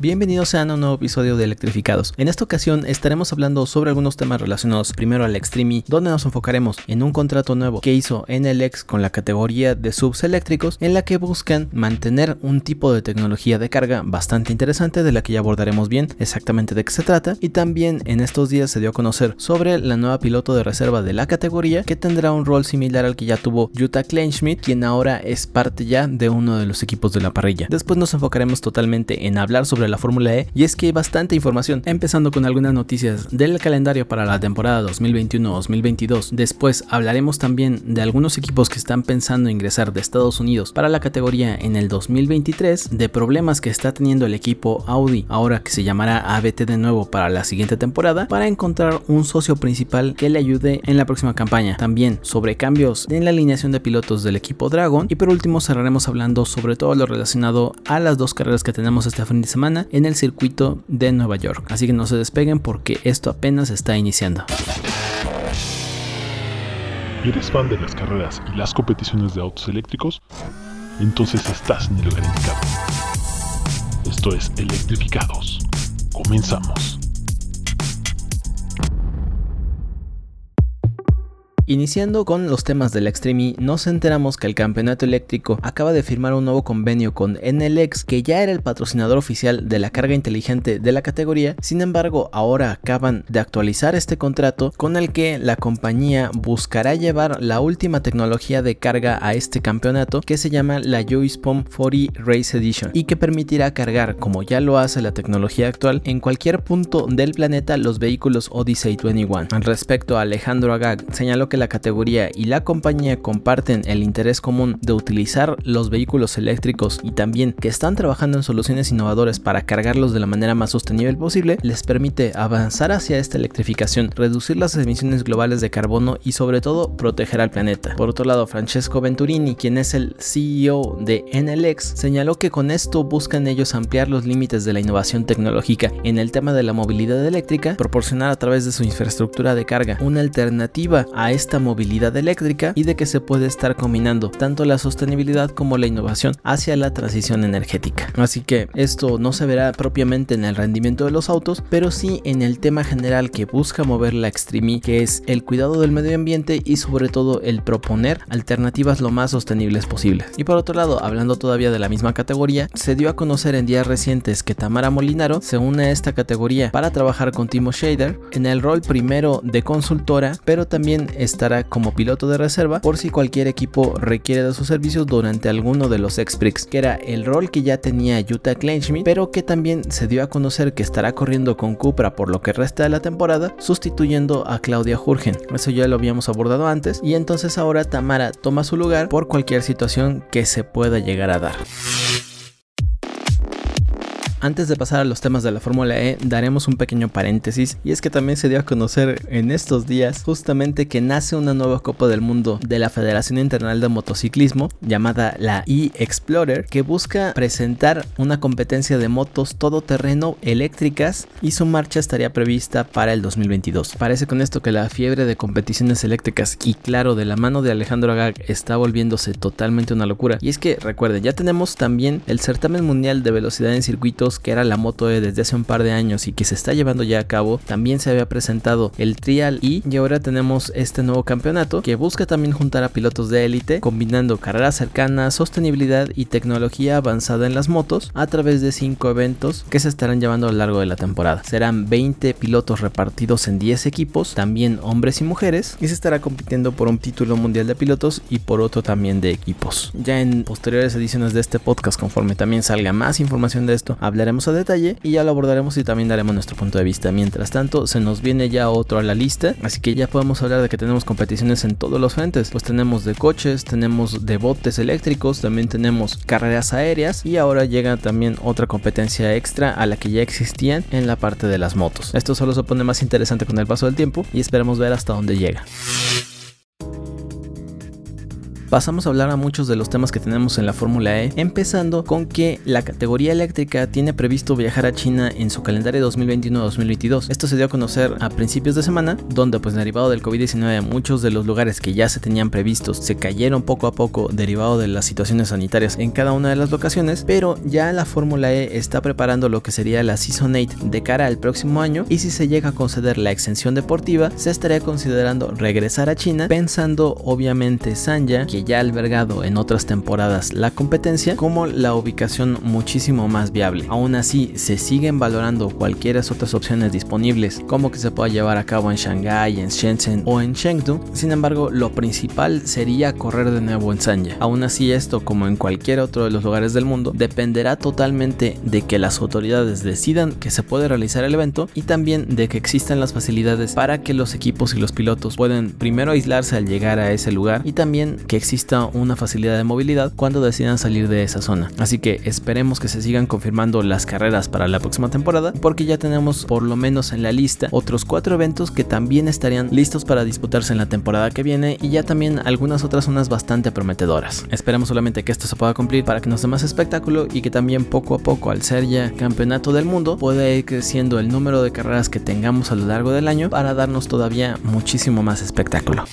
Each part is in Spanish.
Bienvenidos a un nuevo episodio de Electrificados. En esta ocasión estaremos hablando sobre algunos temas relacionados primero al Extreme, donde nos enfocaremos en un contrato nuevo que hizo NLX con la categoría de subs eléctricos, en la que buscan mantener un tipo de tecnología de carga bastante interesante, de la que ya abordaremos bien exactamente de qué se trata. Y también en estos días se dio a conocer sobre la nueva piloto de reserva de la categoría, que tendrá un rol similar al que ya tuvo Jutta Kleinschmidt, quien ahora es parte ya de uno de los equipos de la parrilla. Después nos enfocaremos totalmente en hablar sobre la Fórmula E y es que hay bastante información, empezando con algunas noticias del calendario para la temporada 2021-2022. Después hablaremos también de algunos equipos que están pensando ingresar de Estados Unidos para la categoría en el 2023, de problemas que está teniendo el equipo Audi, ahora que se llamará ABT de nuevo para la siguiente temporada, para encontrar un socio principal que le ayude en la próxima campaña. También sobre cambios en la alineación de pilotos del equipo Dragon y por último cerraremos hablando sobre todo lo relacionado a las dos carreras que tenemos este fin de semana en el circuito de Nueva York. Así que no se despeguen porque esto apenas está iniciando. ¿Eres fan de las carreras y las competiciones de autos eléctricos? Entonces estás en el lugar indicado. Esto es Electrificados. Comenzamos. Iniciando con los temas del Extreme, nos enteramos que el campeonato eléctrico acaba de firmar un nuevo convenio con NLX, que ya era el patrocinador oficial de la carga inteligente de la categoría. Sin embargo, ahora acaban de actualizar este contrato con el que la compañía buscará llevar la última tecnología de carga a este campeonato que se llama la Joyspom 40 Race Edition y que permitirá cargar, como ya lo hace la tecnología actual, en cualquier punto del planeta los vehículos Odyssey 21. Al respecto, Alejandro Agag señaló que la categoría y la compañía comparten el interés común de utilizar los vehículos eléctricos y también que están trabajando en soluciones innovadoras para cargarlos de la manera más sostenible posible, les permite avanzar hacia esta electrificación, reducir las emisiones globales de carbono y sobre todo proteger al planeta. Por otro lado, Francesco Venturini, quien es el CEO de NLX, señaló que con esto buscan ellos ampliar los límites de la innovación tecnológica en el tema de la movilidad eléctrica, proporcionar a través de su infraestructura de carga una alternativa a esta esta movilidad eléctrica y de que se puede estar combinando tanto la sostenibilidad como la innovación hacia la transición energética. Así que esto no se verá propiamente en el rendimiento de los autos, pero sí en el tema general que busca mover la Extreme, que es el cuidado del medio ambiente y sobre todo el proponer alternativas lo más sostenibles posibles. Y por otro lado, hablando todavía de la misma categoría, se dio a conocer en días recientes que Tamara Molinaro se une a esta categoría para trabajar con Timo Shader en el rol primero de consultora, pero también está estará como piloto de reserva por si cualquier equipo requiere de sus servicios durante alguno de los X-Prix, que era el rol que ya tenía Jutta Kleinschmidt, pero que también se dio a conocer que estará corriendo con Cupra por lo que resta de la temporada, sustituyendo a Claudia Jurgen. Eso ya lo habíamos abordado antes, y entonces ahora Tamara toma su lugar por cualquier situación que se pueda llegar a dar. Antes de pasar a los temas de la Fórmula E, daremos un pequeño paréntesis y es que también se dio a conocer en estos días justamente que nace una nueva Copa del Mundo de la Federación Internacional de Motociclismo llamada la e-Explorer que busca presentar una competencia de motos todoterreno eléctricas y su marcha estaría prevista para el 2022. Parece con esto que la fiebre de competiciones eléctricas y claro de la mano de Alejandro Agag está volviéndose totalmente una locura y es que recuerden ya tenemos también el certamen mundial de velocidad en que era la moto E desde hace un par de años y que se está llevando ya a cabo, también se había presentado el Trial E y ahora tenemos este nuevo campeonato que busca también juntar a pilotos de élite, combinando carreras cercanas, sostenibilidad y tecnología avanzada en las motos a través de 5 eventos que se estarán llevando a lo largo de la temporada. Serán 20 pilotos repartidos en 10 equipos, también hombres y mujeres, y se estará compitiendo por un título mundial de pilotos y por otro también de equipos. Ya en posteriores ediciones de este podcast, conforme también salga más información de esto, hablaremos a detalle y ya lo abordaremos y también daremos nuestro punto de vista. Mientras tanto, se nos viene ya otro a la lista, así que ya podemos hablar de que tenemos competiciones en todos los frentes. Pues tenemos de coches, tenemos de botes eléctricos, también tenemos carreras aéreas y ahora llega también otra competencia extra a la que ya existían en la parte de las motos. Esto solo se pone más interesante con el paso del tiempo y esperemos ver hasta dónde llega. Pasamos a hablar a muchos de los temas que tenemos en la Fórmula E, empezando con que la categoría eléctrica tiene previsto viajar a China en su calendario 2021-2022. Esto se dio a conocer a principios de semana, donde pues derivado del COVID-19 muchos de los lugares que ya se tenían previstos se cayeron poco a poco derivado de las situaciones sanitarias en cada una de las locaciones, pero ya la Fórmula E está preparando lo que sería la Season 8 de cara al próximo año y si se llega a conceder la exención deportiva, se estaría considerando regresar a China, pensando obviamente Sanya, ya albergado en otras temporadas la competencia, como la ubicación muchísimo más viable. Aún así, se siguen valorando cualquiera otras opciones disponibles, como que se pueda llevar a cabo en Shanghai, en Shenzhen o en Chengdu. Sin embargo, lo principal sería correr de nuevo en Sanya. Aún así, esto, como en cualquier otro de los lugares del mundo, dependerá totalmente de que las autoridades decidan que se puede realizar el evento y también de que existan las facilidades para que los equipos y los pilotos puedan primero aislarse al llegar a ese lugar y también que exista una facilidad de movilidad cuando decidan salir de esa zona. Así que esperemos que se sigan confirmando las carreras para la próxima temporada porque ya tenemos por lo menos en la lista otros cuatro eventos que también estarían listos para disputarse en la temporada que viene y ya también algunas otras zonas bastante prometedoras. Esperemos solamente que esto se pueda cumplir para que nos dé más espectáculo y que también poco a poco al ser ya campeonato del mundo pueda ir creciendo el número de carreras que tengamos a lo largo del año para darnos todavía muchísimo más espectáculo.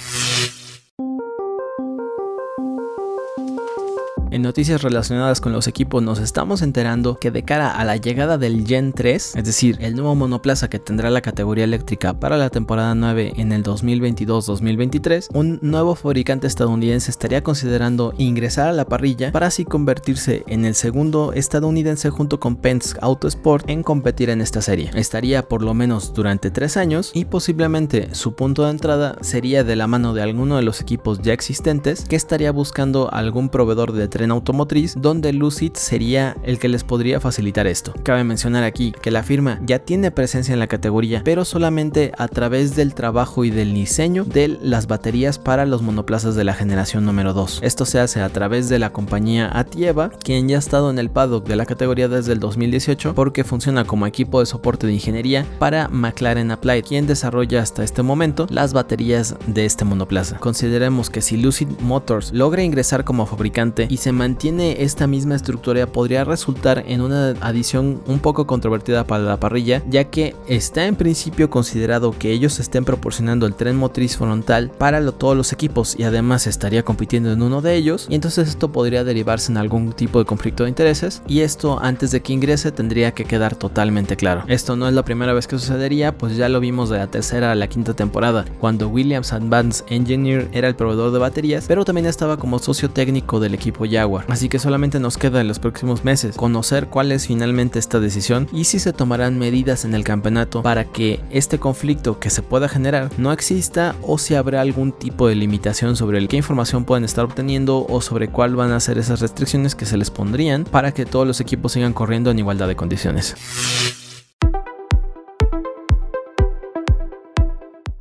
En noticias relacionadas con los equipos nos estamos enterando que de cara a la llegada del Gen 3, es decir, el nuevo monoplaza que tendrá la categoría eléctrica para la temporada 9 en el 2022-2023, un nuevo fabricante estadounidense estaría considerando ingresar a la parrilla para así convertirse en el segundo estadounidense junto con Penske Autosport en competir en esta serie. Estaría por lo menos durante tres años y posiblemente su punto de entrada sería de la mano de alguno de los equipos ya existentes que estaría buscando algún proveedor de tren automotriz donde Lucid sería el que les podría facilitar esto. Cabe mencionar aquí que la firma ya tiene presencia en la categoría, pero solamente a través del trabajo y del diseño de las baterías para los monoplazas de la generación número 2. Esto se hace a través de la compañía Atieva, quien ya ha estado en el paddock de la categoría desde el 2018 porque funciona como equipo de soporte de ingeniería para McLaren Applied, quien desarrolla hasta este momento las baterías de este monoplaza. Consideremos que si Lucid Motors logra ingresar como fabricante y se mantiene esta misma estructura podría resultar en una adición un poco controvertida para la parrilla, ya que está en principio considerado que ellos estén proporcionando el tren motriz frontal para todos los equipos y además estaría compitiendo en uno de ellos, y entonces esto podría derivarse en algún tipo de conflicto de intereses, y esto antes de que ingrese tendría que quedar totalmente claro. Esto no es la primera vez que sucedería, pues ya lo vimos de la tercera a la quinta temporada, cuando Williams Advanced Engineer era el proveedor de baterías, pero también estaba como socio técnico del equipo Jaguar Así que solamente nos queda en los próximos meses conocer cuál es finalmente esta decisión y si se tomarán medidas en el campeonato para que este conflicto que se pueda generar no exista o si habrá algún tipo de limitación sobre el qué información pueden estar obteniendo o sobre cuál van a ser esas restricciones que se les pondrían para que todos los equipos sigan corriendo en igualdad de condiciones.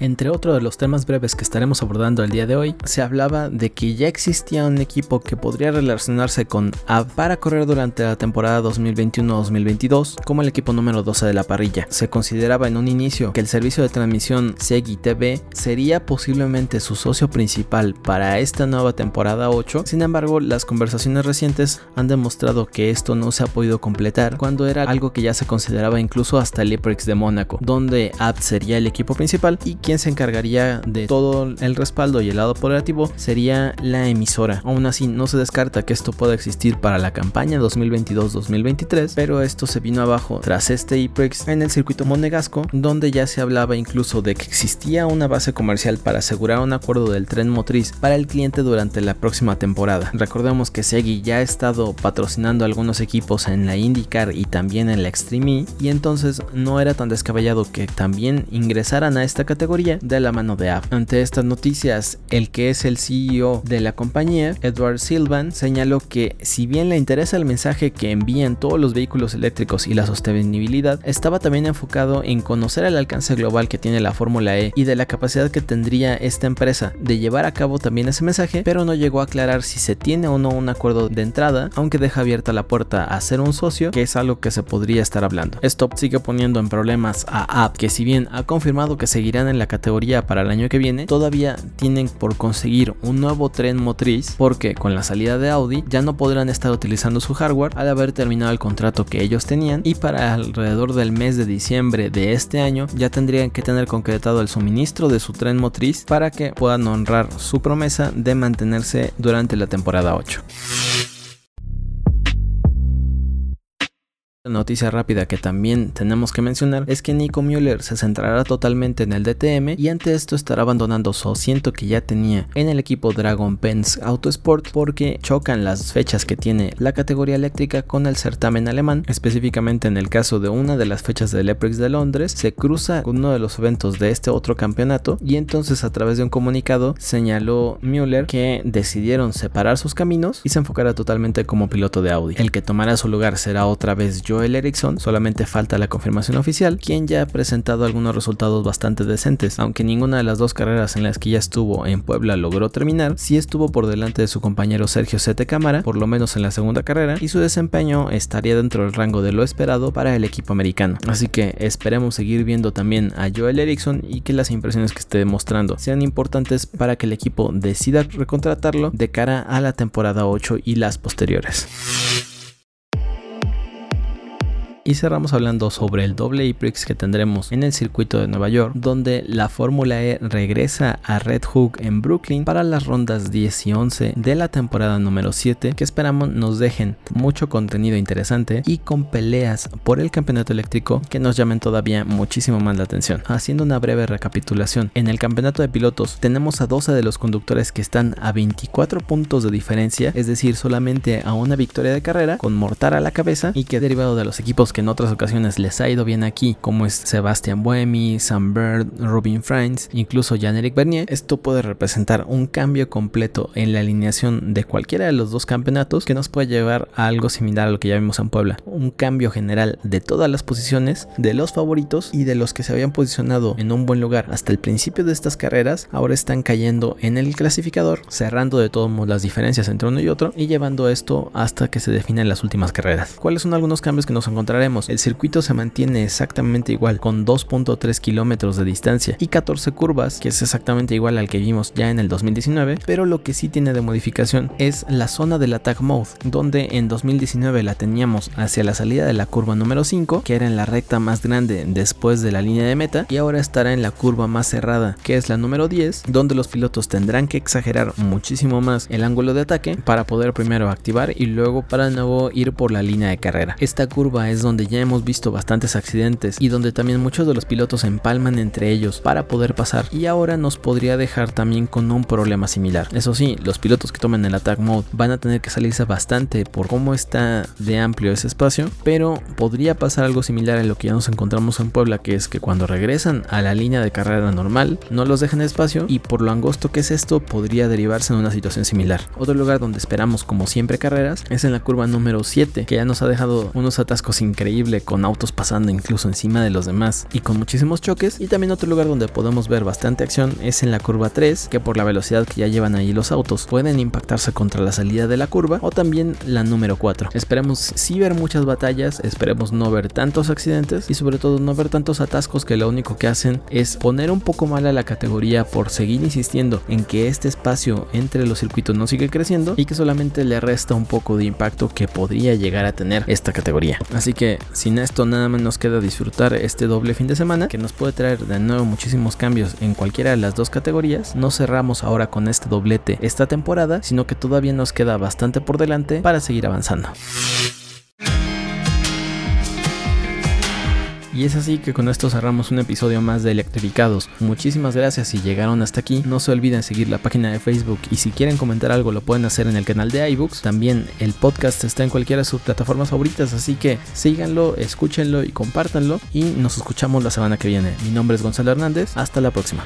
Entre otros de los temas breves que estaremos abordando el día de hoy, se hablaba de que ya existía un equipo que podría relacionarse con AB para correr durante la temporada 2021-2022 como el equipo número 12 de la parrilla. Se consideraba en un inicio que el servicio de transmisión Segi TV sería posiblemente su socio principal para esta nueva temporada 8, sin embargo las conversaciones recientes han demostrado que esto no se ha podido completar cuando era algo que ya se consideraba incluso hasta el Leprix de Mónaco, donde AB sería el equipo principal y quien se encargaría de todo el respaldo y el lado operativo sería la emisora. Aún así, no se descarta que esto pueda existir para la campaña 2022-2023, pero esto se vino abajo tras este IPREX en el circuito monegasco, donde ya se hablaba incluso de que existía una base comercial para asegurar un acuerdo del tren motriz para el cliente durante la próxima temporada. Recordemos que Segi ya ha estado patrocinando algunos equipos en la IndyCar y también en la Extreme E, y entonces no era tan descabellado que también ingresaran a esta categoría de la mano de Apple. Ante estas noticias, el que es el CEO de la compañía, Edward Silvan, señaló que si bien le interesa el mensaje que envían todos los vehículos eléctricos y la sostenibilidad, estaba también enfocado en conocer el alcance global que tiene la Fórmula E y de la capacidad que tendría esta empresa de llevar a cabo también ese mensaje, pero no llegó a aclarar si se tiene o no un acuerdo de entrada, aunque deja abierta la puerta a ser un socio, que es algo que se podría estar hablando. Esto sigue poniendo en problemas a App, que si bien ha confirmado que seguirán en la la categoría para el año que viene, todavía tienen por conseguir un nuevo tren motriz porque con la salida de Audi ya no podrán estar utilizando su hardware al haber terminado el contrato que ellos tenían y para alrededor del mes de diciembre de este año ya tendrían que tener concretado el suministro de su tren motriz para que puedan honrar su promesa de mantenerse durante la temporada 8. Noticia rápida que también tenemos que mencionar es que Nico Müller se centrará totalmente en el DTM y ante esto estará abandonando su asiento que ya tenía en el equipo Dragon Pens Autosport porque chocan las fechas que tiene la categoría eléctrica con el certamen alemán, específicamente en el caso de una de las fechas del EPRIX de Londres, se cruza uno de los eventos de este otro campeonato y entonces a través de un comunicado señaló Müller que decidieron separar sus caminos y se enfocará totalmente como piloto de Audi. El que tomará su lugar será otra vez Joel Eriksson, solamente falta la confirmación oficial, quien ya ha presentado algunos resultados bastante decentes, aunque ninguna de las dos carreras en las que ya estuvo en Puebla logró terminar, sí estuvo por delante de su compañero Sergio Sete Cámara, por lo menos en la segunda carrera, y su desempeño estaría dentro del rango de lo esperado para el equipo americano. Así que esperemos seguir viendo también a Joel Eriksson y que las impresiones que esté demostrando sean importantes para que el equipo decida recontratarlo de cara a la temporada 8 y las posteriores. Y cerramos hablando sobre el doble IPRIX que tendremos en el circuito de Nueva York, donde la Fórmula E regresa a Red Hook en Brooklyn para las rondas 10 y 11 de la temporada número 7, que esperamos nos dejen mucho contenido interesante y con peleas por el campeonato eléctrico que nos llamen todavía muchísimo más la atención. Haciendo una breve recapitulación, en el campeonato de pilotos tenemos a 12 de los conductores que están a 24 puntos de diferencia, es decir, solamente a una victoria de carrera, con Mortar a la cabeza y que derivado de los equipos que en otras ocasiones les ha ido bien aquí, como es Sebastian Buemi, Sam Bird, Robin Franz, incluso Jan-Eric Bernier, esto puede representar un cambio completo en la alineación de cualquiera de los dos campeonatos que nos puede llevar a algo similar a lo que ya vimos en Puebla. Un cambio general de todas las posiciones, de los favoritos y de los que se habían posicionado en un buen lugar hasta el principio de estas carreras, ahora están cayendo en el clasificador, cerrando de todos modos las diferencias entre uno y otro y llevando esto hasta que se definen las últimas carreras. ¿Cuáles son algunos cambios que nos encontraremos? El circuito se mantiene exactamente igual, con 2.3 kilómetros de distancia y 14 curvas, que es exactamente igual al que vimos ya en el 2019, pero lo que sí tiene de modificación es la zona del attack mode, donde en 2019 la teníamos hacia la salida de la curva número 5, que era en la recta más grande después de la línea de meta, y ahora estará en la curva más cerrada, que es la número 10, donde los pilotos tendrán que exagerar muchísimo más el ángulo de ataque para poder primero activar y luego para nuevo ir por la línea de carrera. Esta curva es donde donde ya hemos visto bastantes accidentes y donde también muchos de los pilotos empalman entre ellos para poder pasar y ahora nos podría dejar también con un problema similar. Eso sí, los pilotos que tomen el attack mode van a tener que salirse bastante por cómo está de amplio ese espacio, pero podría pasar algo similar a lo que ya nos encontramos en Puebla, que es que cuando regresan a la línea de carrera normal no los dejen espacio y por lo angosto que es esto podría derivarse en una situación similar. Otro lugar donde esperamos como siempre carreras es en la curva número 7, que ya nos ha dejado unos atascos increíbles con autos pasando incluso encima de los demás y con muchísimos choques. Y también otro lugar donde podemos ver bastante acción es en la curva 3, que por la velocidad que ya llevan ahí los autos pueden impactarse contra la salida de la curva o también la número 4. Esperemos sí ver muchas batallas, esperemos no ver tantos accidentes y sobre todo no ver tantos atascos que lo único que hacen es poner un poco mal a la categoría por seguir insistiendo en que este espacio entre los circuitos no sigue creciendo y que solamente le resta un poco de impacto que podría llegar a tener esta categoría. Así sin esto nada más nos queda disfrutar este doble fin de semana que nos puede traer de nuevo muchísimos cambios en cualquiera de las dos categorías. No cerramos ahora con este doblete esta temporada, sino que todavía nos queda bastante por delante para seguir avanzando. Y es así que con esto cerramos un episodio más de Electrificados. Muchísimas gracias si llegaron hasta aquí. No se olviden seguir la página de Facebook y si quieren comentar algo lo pueden hacer en el canal de iBooks. También el podcast está en cualquiera de sus plataformas favoritas, así que síganlo, escúchenlo y compártanlo. Y nos escuchamos la semana que viene. Mi nombre es Gonzalo Hernández. Hasta la próxima.